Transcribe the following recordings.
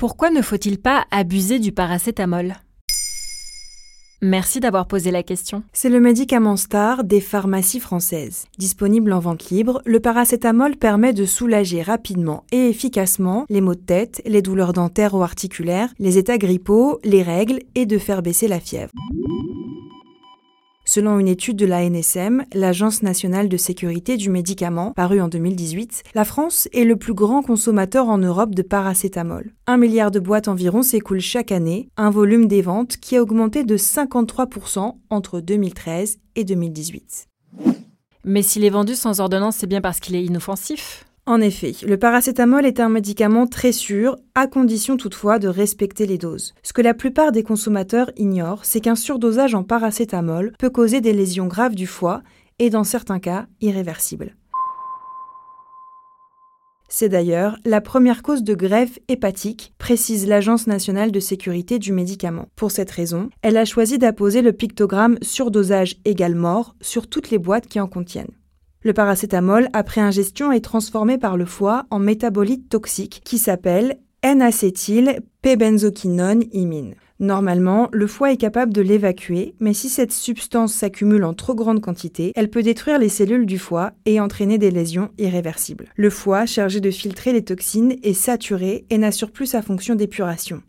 Pourquoi ne faut-il pas abuser du paracétamol? Merci d'avoir posé la question. C'est le médicament star des pharmacies françaises. Disponible en vente libre, le paracétamol permet de soulager rapidement et efficacement les maux de tête, les douleurs dentaires ou articulaires, les états grippaux, les règles et de faire baisser la fièvre. Selon une étude de l'ANSM, l'Agence nationale de sécurité du médicament, parue en 2018, la France est le plus grand consommateur en Europe de paracétamol. Un milliard de boîtes environ s'écoulent chaque année, un volume des ventes qui a augmenté de 53% entre 2013 et 2018. Mais s'il est vendu sans ordonnance, c'est bien parce qu'il est inoffensif en effet, le paracétamol est un médicament très sûr, à condition toutefois de respecter les doses. Ce que la plupart des consommateurs ignorent, c'est qu'un surdosage en paracétamol peut causer des lésions graves du foie et dans certains cas irréversibles. C'est d'ailleurs la première cause de greffe hépatique, précise l'Agence nationale de sécurité du médicament. Pour cette raison, elle a choisi d'apposer le pictogramme surdosage égale mort sur toutes les boîtes qui en contiennent. Le paracétamol, après ingestion, est transformé par le foie en métabolite toxique qui s'appelle N-acétyl-P-benzoquinone imine. Normalement, le foie est capable de l'évacuer, mais si cette substance s'accumule en trop grande quantité, elle peut détruire les cellules du foie et entraîner des lésions irréversibles. Le foie, chargé de filtrer les toxines, est saturé et n'assure plus sa fonction d'épuration.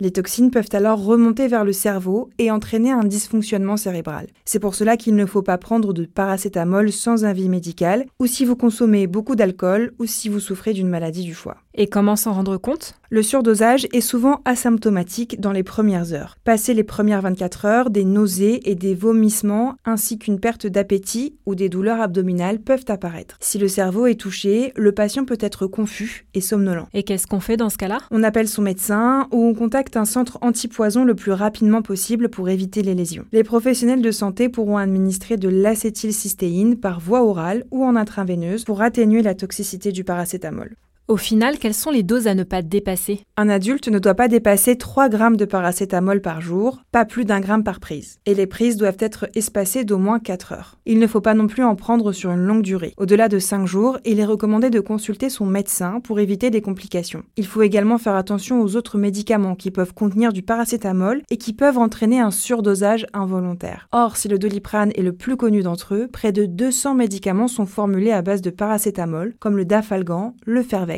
Les toxines peuvent alors remonter vers le cerveau et entraîner un dysfonctionnement cérébral. C'est pour cela qu'il ne faut pas prendre de paracétamol sans avis médical, ou si vous consommez beaucoup d'alcool, ou si vous souffrez d'une maladie du foie. Et comment s'en rendre compte? Le surdosage est souvent asymptomatique dans les premières heures. Passé les premières 24 heures, des nausées et des vomissements ainsi qu'une perte d'appétit ou des douleurs abdominales peuvent apparaître. Si le cerveau est touché, le patient peut être confus et somnolent. Et qu'est-ce qu'on fait dans ce cas-là? On appelle son médecin ou on contacte un centre antipoison le plus rapidement possible pour éviter les lésions. Les professionnels de santé pourront administrer de l'acétylcystéine par voie orale ou en intraveineuse pour atténuer la toxicité du paracétamol. Au final, quelles sont les doses à ne pas dépasser? Un adulte ne doit pas dépasser 3 grammes de paracétamol par jour, pas plus d'un gramme par prise. Et les prises doivent être espacées d'au moins 4 heures. Il ne faut pas non plus en prendre sur une longue durée. Au-delà de 5 jours, il est recommandé de consulter son médecin pour éviter des complications. Il faut également faire attention aux autres médicaments qui peuvent contenir du paracétamol et qui peuvent entraîner un surdosage involontaire. Or, si le doliprane est le plus connu d'entre eux, près de 200 médicaments sont formulés à base de paracétamol, comme le dafalgan, le fervex